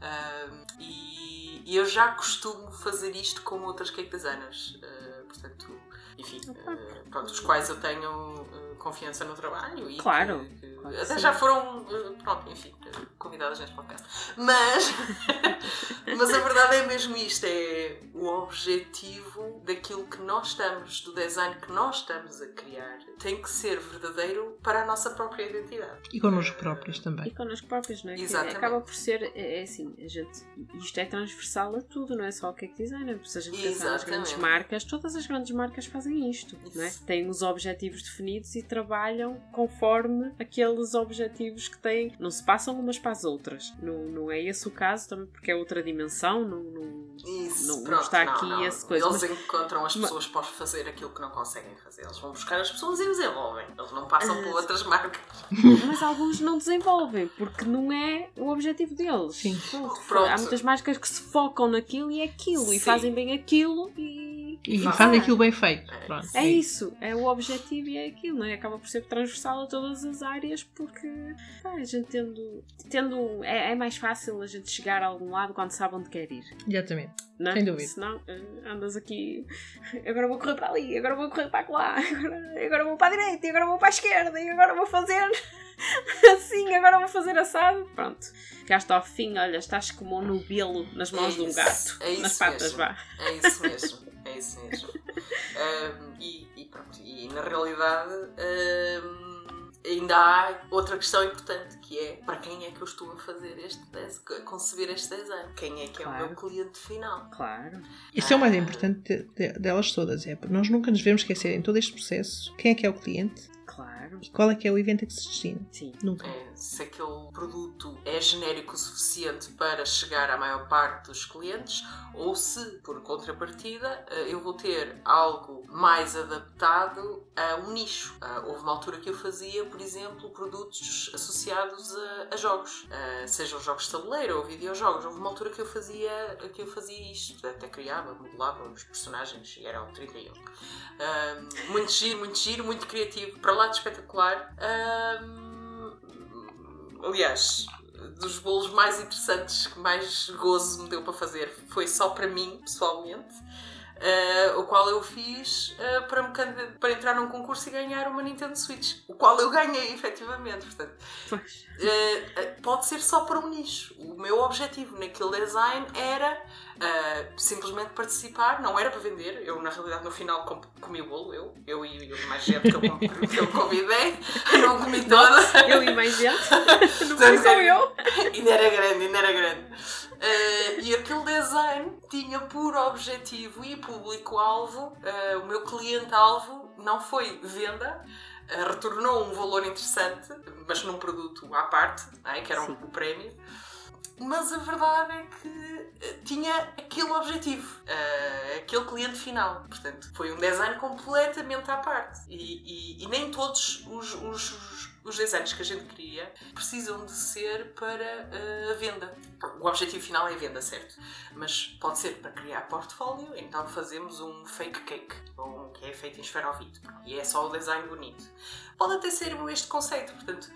Uh, e, e eu já costumo fazer isto com outras cake designers. Uh, portanto, enfim, uh, pronto, os quais eu tenho uh, confiança no trabalho e Claro, que- que claro até sim. já foram, pronto, enfim, convidadas neste podcast. Mas, (laughs) mas a verdade é mesmo isto: é o objetivo daquilo que nós estamos, do design que nós estamos a criar, tem que ser verdadeiro para a nossa própria identidade. E connosco próprios E também. connosco próprios, não é? Que Exatamente. Acaba por ser, é, é assim, a gente, isto é transversal a tudo, não é só o cake designer. Se a gente pensar nas grandes marcas, todas as grandes marcas fazem isto, não é? Isso. Têm os objetivos definidos e trabalham conforme aqueles objetivos que têm. Não se passam umas para as outras. Não, não é esse o caso, também porque é outra dimensão, não, não, Isso, Não- não pronto, está aqui esse coisa, Eles mas- encontram as mas- pessoas para fazer aquilo que não conseguem fazer. Eles vão buscar as pessoas e desenvolvem. Eles não passam por Ah, outras marcas. Mas alguns não desenvolvem, porque não é o objetivo deles. Sim. Pronto. Pronto. Há muitas marcas que se focam naquilo e é aquilo, e Sim. fazem bem aquilo e. E Faz. fazem aquilo bem feito. É. Pronto. É isso, é o objetivo e é aquilo, não é? Acaba por ser transversal a todas as áreas porque pá, a gente tendo. tendo é, é mais fácil a gente chegar a algum lado quando sabe onde quer ir. Exatamente. Não é? Sem dúvida. Senão eh, andas aqui, agora vou correr para ali, agora vou correr para lá, agora, agora vou para a direita, e agora vou para a esquerda, e agora vou fazer (laughs) assim, agora vou fazer assado. Pronto, chegaste ao fim, olha, estás como um nubilo nas mãos É de um isso, gato, é nas isso patas, mesmo. vá. É isso mesmo. (laughs) É isso mesmo. (laughs) Ahm, e, e pronto. E na realidade. ahm, Ainda há outra questão importante que é para quem é que eu estou a fazer este a conceber este design? Quem é que é o Claro. meu cliente final? Claro, Isso é o mais importante de- de- delas todas. É, nós nunca nos devemos esquecer em todo este processo quem é que é o cliente claro, e qual é que é o evento a que se destina. sim. Nunca. É, se aquele produto é genérico o suficiente para chegar à maior parte dos clientes ou se, por contrapartida, eh, eu vou ter algo mais adaptado a um nicho. Ah, Houve uma altura que eu fazia, por exemplo, produtos associados a, a jogos, Ah, sejam jogos de tabuleiro ou videojogos. Houve uma altura que eu fazia, que eu fazia isto, até criava, modelava os personagens e era o 31. Ah, muito giro, muito giro, muito criativo, para lá de espetacular. Ah, aliás, dos bolos mais interessantes que mais gozo me deu para fazer foi só para mim, pessoalmente. ah, o qual eu fiz ah, para, me para entrar num concurso e ganhar uma Nintendo Switch. O qual eu ganhei, (laughs) efetivamente. Portanto. Uh, uh, pode ser só para um nicho. O meu objetivo naquele design era uh, simplesmente participar, não era para vender. Eu, na realidade, no final com- comi o bolo, eu, eu e eu mais gente que eu, que eu (laughs) convidei, não comi toda. Eu e mais gente, (laughs) não fui só eu. ainda era grande, ainda era grande. Uh, e aquele design tinha por objetivo e público-alvo, uh, o meu cliente-alvo não foi venda, retornou um valor interessante, mas num produto à parte, é? que era um, o prémio. Mas a verdade é que eh, tinha aquele objetivo, uh, aquele cliente final. Portanto, foi um design completamente à parte. E, e, e nem todos os, os os designs que a gente cria precisam de ser para uh, a venda. O objetivo final é a venda, certo? Mas pode ser para criar portfólio, então fazemos um fake cake, um que é feito em esferovite, e é só o design bonito. Pode até ser este conceito, portanto,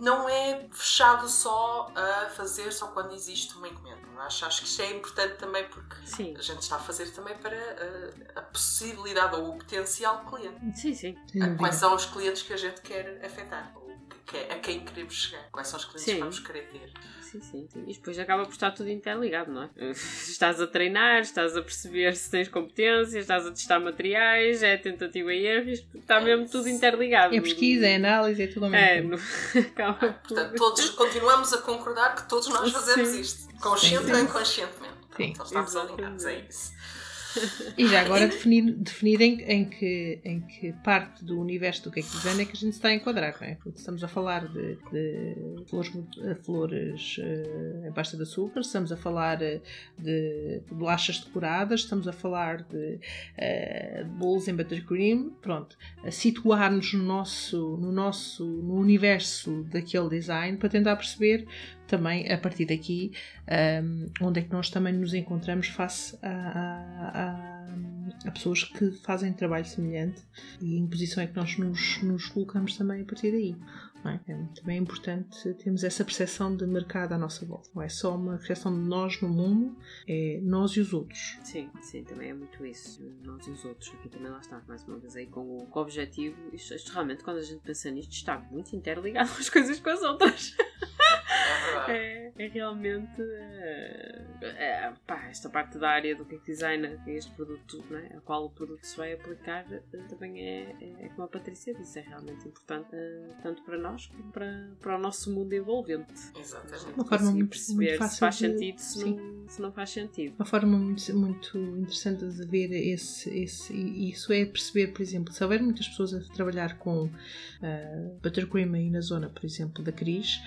não é fechado só a fazer só quando existe uma encomenda. Acho, acho que isto é importante também porque sim. a gente está a fazer também para a, eh, a possibilidade ou o potencial cliente. Sim, sim. Quais são os clientes que a gente quer afetar? Que, a quem queremos chegar, quais são os clientes sim. que vamos querer ter. Sim, sim, sim. E depois acaba por estar tudo interligado, não é? (laughs) Estás a treinar, estás a perceber se tens competências, estás a testar materiais, é tentativa e erro, está mesmo é tudo interligado. É pesquisa, é análise, é tudo ao mesmo é, no... (laughs) acaba por... Portanto, todos continuamos a concordar que todos nós fazemos sim. isto, consciente ou inconscientemente. Sim. Então estamos alinhados, é isso. E já agora definir, definir em, em, que, em que parte do universo do cake design é que a gente está a enquadrar, não é? Porque estamos a falar de, de flores, flores uh, em pasta de açúcar, estamos a falar eh, de, de bolachas decoradas, estamos a falar de, uh, de bolos em buttercream, pronto, a situar-nos no nosso, no nosso no universo daquele design para tentar perceber também a partir daqui um, onde é que nós também nos encontramos face a, a, a, pessoas que fazem trabalho semelhante e em posição é que nós nos, nos colocamos também a partir daí. É? é? também importante termos essa percepção de mercado à nossa volta. Não é só uma percepção de nós no mundo, é nós e os outros. Sim, sim, também é muito isso. Nós e os outros. Aqui também lá está, mais uma vez aí com o, com o objetivo. Isto, isto, realmente, quando a gente pensa nisto, está muito interligado (laughs) as coisas com as outras. É, é, realmente é, é, pá, esta parte da área do cake design, este produto, né, a qual o produto se vai aplicar, eh, também é, é, é, como a Patrícia disse, é realmente importante eh, tanto para nós como para, para o nosso mundo envolvente. Exatamente. Uma forma muito, perceber muito se faz de... sentido, se não, se não faz sentido. Uma forma muito, muito interessante de ver esse, esse, isso é perceber, por exemplo, se houver muitas pessoas a trabalhar com uh, buttercream aí na zona, por exemplo, da Cris,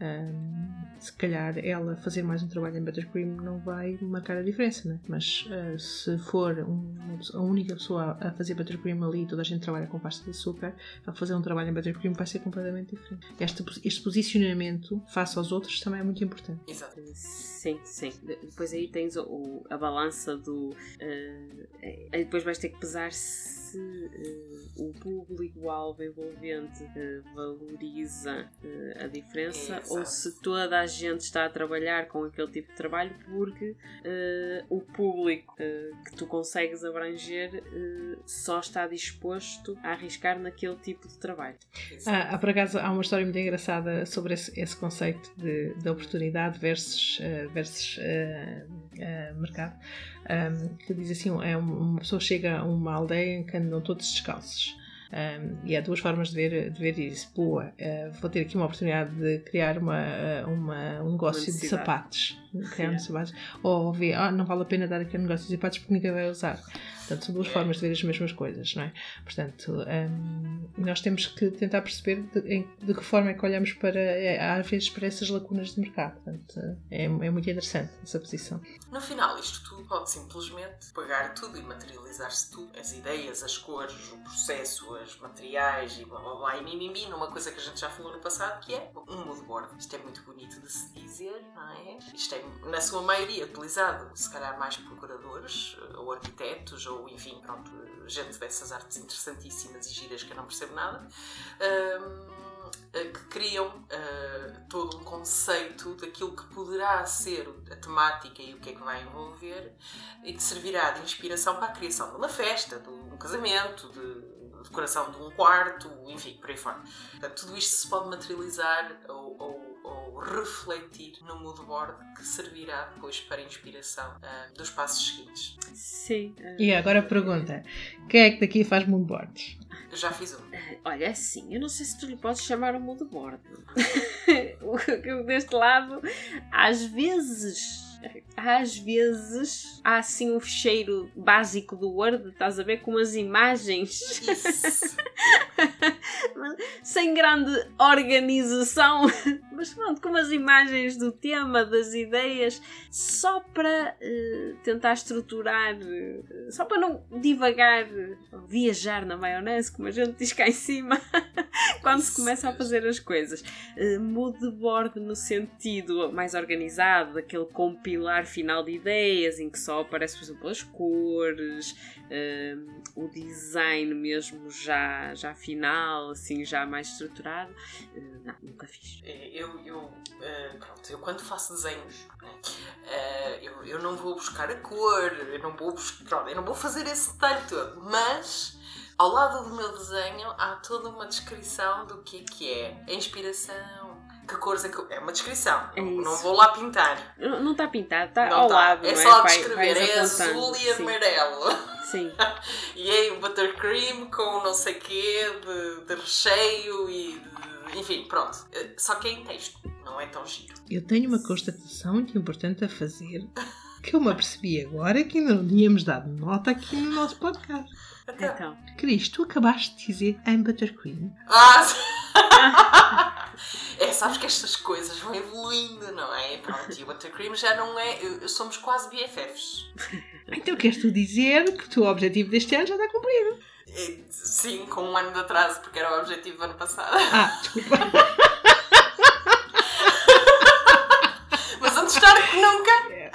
um, se calhar ela fazer mais um trabalho em buttercream não vai marcar a diferença, né? mas uh, se for um, a única pessoa a fazer buttercream ali, toda a gente trabalha com pasta de açúcar, a fazer um trabalho em buttercream vai ser completamente diferente. Este, este posicionamento face aos outros também é muito importante. Exato. Sim, sim. Depois aí tens o, a balança do. Uh, depois vais ter que pesar se se uh, o público-alvo envolvente uh, valoriza uh, a diferença ou se toda a gente está a trabalhar com aquele tipo de trabalho porque o público que tu consegues abranger só está disposto a arriscar naquele tipo de trabalho. Ah, por acaso, há uma história muito engraçada sobre esse, esse conceito de, de oportunidade versus, versus mercado um, que diz assim: é uma pessoa chega a uma aldeia em que andam todos descalços. Um, e há duas formas de ver, de ver isso. Boa, uh, vou ter aqui uma oportunidade de criar uma, uma um negócio de sapatos. Um sapatos. Ou ver, ah, não vale a pena dar aqui um negócio de sapatos porque ninguém vai usar. Portanto, são duas formas de ver as mesmas coisas, não é? Portanto, um, nós temos que tentar perceber de, em, de, que forma é que olhamos para, é, às vezes, para essas lacunas de mercado. Portanto, é, é muito interessante essa posição. No final, isto tudo pode simplesmente pegar tudo e materializar-se tudo. As ideias, as cores, o processo, os materiais e blá blá blá e mimimi numa coisa que a gente já falou no passado, que é um mood board. Isto é muito bonito de se dizer, não é? Isto é, na sua maioria, utilizado, se calhar, mais por curadores ou arquitetos ou enfim, pronto, gente dessas artes interessantíssimas e giras que eu não percebo nada, que criam uh, todo um conceito daquilo que poderá ser a temática e o que é que vai envolver e que servirá de inspiração para a criação de uma festa, de um casamento, de decoração de um quarto, enfim, por aí fora. Portanto, tudo isto se pode materializar ou, ou refletir no mood board que servirá depois para inspiração uh, dos passos seguintes. Sim. Uh... E agora a pergunta: quem é que daqui faz mood boards? Eu já fiz um. Olha, é assim, eu não sei se tu lhe podes chamar um mood board. (laughs) Deste lado, às vezes às vezes há assim um fecheiro básico do Word, estás a ver, com as imagens. (laughs) sem grande organização, mas pronto, com as imagens do tema, das ideias, só para uh, tentar estruturar, uh, só para não divagar, viajar na maionese, como a gente diz cá em cima, (laughs) quando se começa a fazer as coisas. Uh, mood board no sentido mais organizado, aquele compilar final de ideias, em que só aparece, por exemplo, as cores, uh, o design mesmo já, já final, assim, já mais estruturado. Uh, não, nunca fiz. É, eu, eu, uh, pronto, eu quando faço desenhos, né, eu, eu não vou buscar a cor, eu não vou buscar, eu não vou fazer esse detalhe todo, mas ao lado do meu desenho há toda uma descrição do que é que é a inspiração, que cores é que. É uma descrição. É não vou lá pintar. Não está pintado, está ao tá. lado. É só é? descrever. é azul e Sim. amarelo. Sim. (laughs) e é o buttercream com não sei quê de, de recheio e. De, enfim, pronto. Só que é em texto. Não é tão giro. Eu tenho uma constatação muito importante a fazer que eu me apercebi agora que ainda não tínhamos dado nota aqui no nosso podcast. Então. Cris, tu acabaste de dizer I'm buttercream. Ah! (laughs) é, sabes que estas coisas vão evoluindo, não é? Pronto, e o buttercream já não é. Somos quase BFFs. Então queres tu dizer que o teu objetivo deste ano já está cumprido? É, sim, com um ano de atraso, porque era o objetivo do ano passado. Ah, desculpa. (laughs) Mas antes tarde que nunca.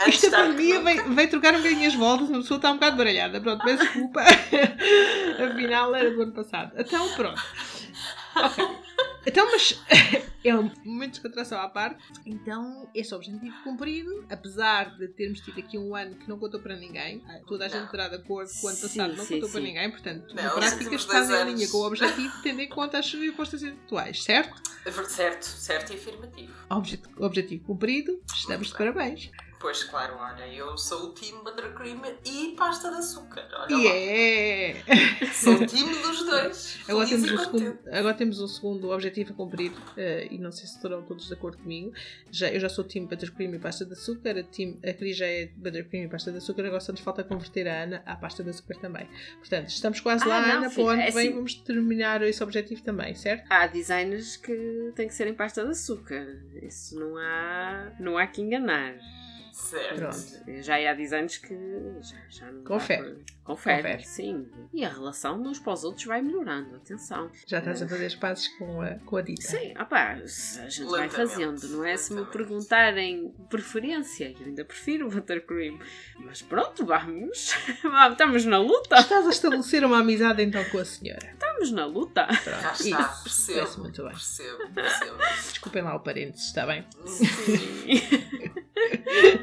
Esta pandemia veio, veio trocar um bocadinho as voltas, uma pessoa está um bocado baralhada. Pronto, peço desculpa. (laughs) Afinal era do ano passado. Então, pronto. Ok. Então, mas (laughs) é um momento de descontração à parte. Então, esse objetivo cumprido, apesar de termos tido aqui um ano que não contou para ninguém, toda a gente terá de acordo que o ano passado sim, não sim, contou sim. para ninguém, portanto, não, na prática estás em linha com o objetivo, tendo em conta as circunstâncias atuais, certo? Certo, certo e afirmativo. Objetivo, objetivo cumprido, estamos de parabéns. Pois, claro, olha, eu sou o time buttercream e pasta de açúcar. Olha yeah. Sou o (laughs) time dos dois. Agora temos, um segundo, agora temos um segundo objetivo a cumprir uh, e não sei se estarão todos de acordo comigo. Já, eu já sou o time buttercream e pasta de açúcar, a, team, a Cris já é buttercream e pasta de açúcar, agora só nos falta converter a Ana à pasta de açúcar também. Portanto, estamos quase ah, lá, não, Ana, para o ano que vem vamos terminar esse objetivo também, certo? Há designers que têm que ser em pasta de açúcar. Isso não há, não há que enganar. Certo. Pronto. Já há designs que já, já não Confere. Confere. Confere, sim. E a relação de uns para os outros vai melhorando, atenção. Já estás a fazer as pazes com a, com a dita. Sim, opá, a gente vai fazendo, não é? Se me perguntarem preferência, eu ainda prefiro o buttercream. Mas pronto, (laughs) vamos. Estamos na luta. Estás a estabelecer uma amizade então com a senhora. Estamos na luta. Pronto, Já está, Isso, percebo. muito bem. Percebo, percebo. Desculpem lá o parênteses, está bem? Sim. (laughs)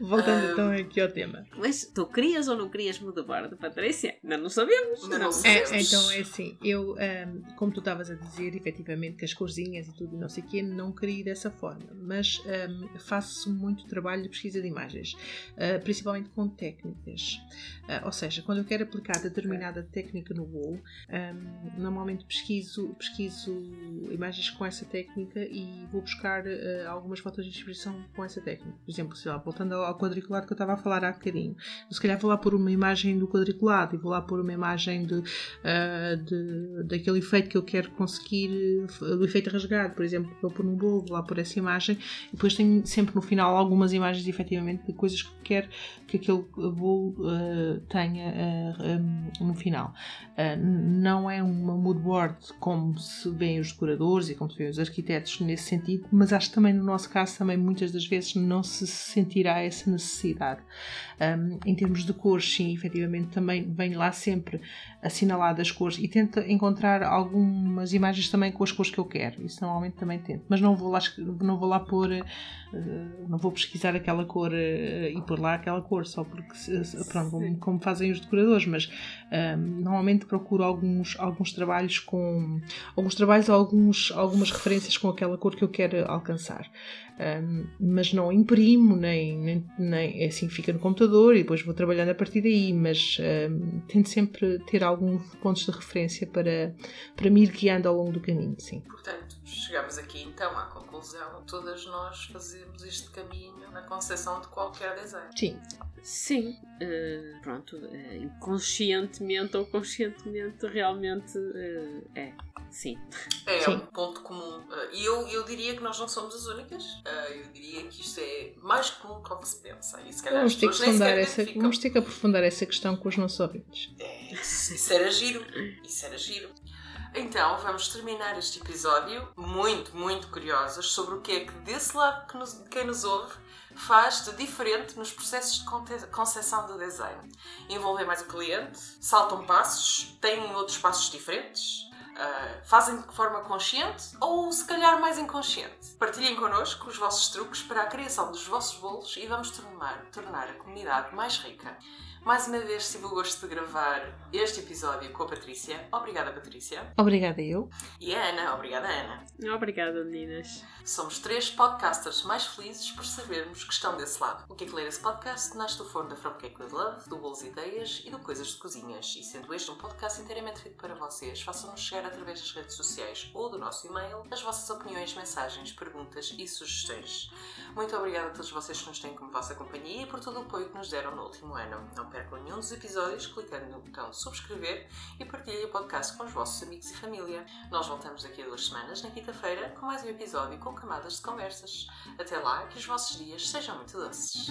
Voltando um, então aqui ao tema. Mas tu querias ou não querias mudar de Patrícia? Não, não sabemos. Não, não sabemos. É, então é assim, eu, um, como tu estavas a dizer, efetivamente, que as corzinhas e tudo não sei o quê, não queria ir dessa forma. Mas um, faço muito trabalho de pesquisa de imagens, uh, principalmente com técnicas. Uh, ou seja, quando eu quero aplicar determinada técnica no voo, um, normalmente pesquiso, pesquiso imagens com essa técnica e vou buscar uh, algumas fotos de inspiração com essa técnica. Por exemplo, se lá, voltando ao quadriculado que eu estava a falar há bocadinho. Se calhar vou lá pôr uma imagem do quadriculado e vou lá pôr uma imagem de, uh, de, daquele efeito que eu quero conseguir, do efeito rasgado, por exemplo, vou pôr num bolo, vou lá pôr essa imagem e depois tenho sempre no final algumas imagens efetivamente de coisas que quero que aquele bolo uh, tenha uh, um, no final. não é uma mood board como se veem os decoradores e como se veem os arquitetos nesse sentido, mas acho que também no nosso caso também muitas das vezes não se sentirá essa essa necessidade. Um, em termos de cores, sim, efetivamente também vem lá sempre assinalado as cores e tento encontrar algumas imagens também com as cores que eu quero. Isso normalmente também tento, mas não vou lá, não vou lá pôr, uh, não vou pesquisar aquela cor uh, e pôr lá aquela cor só porque, pronto, como, como fazem os decoradores, mas normalmente procuro alguns, alguns trabalhos com alguns trabalhos, alguns, algumas referências com aquela cor que eu quero alcançar. Um, mas não imprimo, nem, nem, nem, é assim fica no computador e depois vou trabalhando a partir daí, mas um, tento sempre ter alguns pontos de referência para, para me ir guiando ao longo do caminho, sim. Portanto, chegamos aqui então à conclusão: todas nós fazemos este caminho na concepção de qualquer desenho. Sim. Sim, uh, pronto, uh, inconscientemente ou conscientemente, realmente uh, é. Sim. É, Sim. um ponto comum. E eu, eu diria que nós não somos as únicas. Eu diria que isto é mais comum do que se pensa. E se calhar Vamos ter, que sequer essa, vamos ter que aprofundar essa questão com os nossos ouvintes. É, isso, isso era giro. Isso era giro. Então, vamos terminar este episódio muito, muito curiosos sobre o que é que desse lado que nos, quem nos ouve faz de diferente nos processos de concepção do desenho. Envolvem mais o cliente, saltam passos, têm outros passos diferentes, ah, fazem de forma consciente ou se calhar mais inconsciente. Partilhem connosco os vossos truques para a criação dos vossos bolos e vamos tornar, tornar a comunidade mais rica. Mais uma vez tive o gosto de gravar este episódio com a Patrícia. Obrigada, Patrícia. Obrigada eu. E a Ana. Obrigada, Ana. Obrigada, meninas. Somos três podcasters mais felizes por sabermos que estão desse lado. O que é que ler esse podcast nasce do forno da From Cake with Love, do Bolos Ideias e do Coisas de Cozinhas. E sendo este um podcast inteiramente feito para vocês, façam-nos chegar através das redes sociais ou do nosso e-mail as vossas opiniões, mensagens, perguntas e sugestões. Muito obrigada a todos vocês que nos têm como vossa companhia e por todo o apoio que nos deram no último ano. Não percam nenhum dos episódios clicando no botão subscrever e partilhem o podcast com os vossos amigos e família. Nós voltamos daqui a duas semanas, na quinta-feira, com mais um episódio com camadas de conversas. Até lá, que os vossos dias sejam muito doces.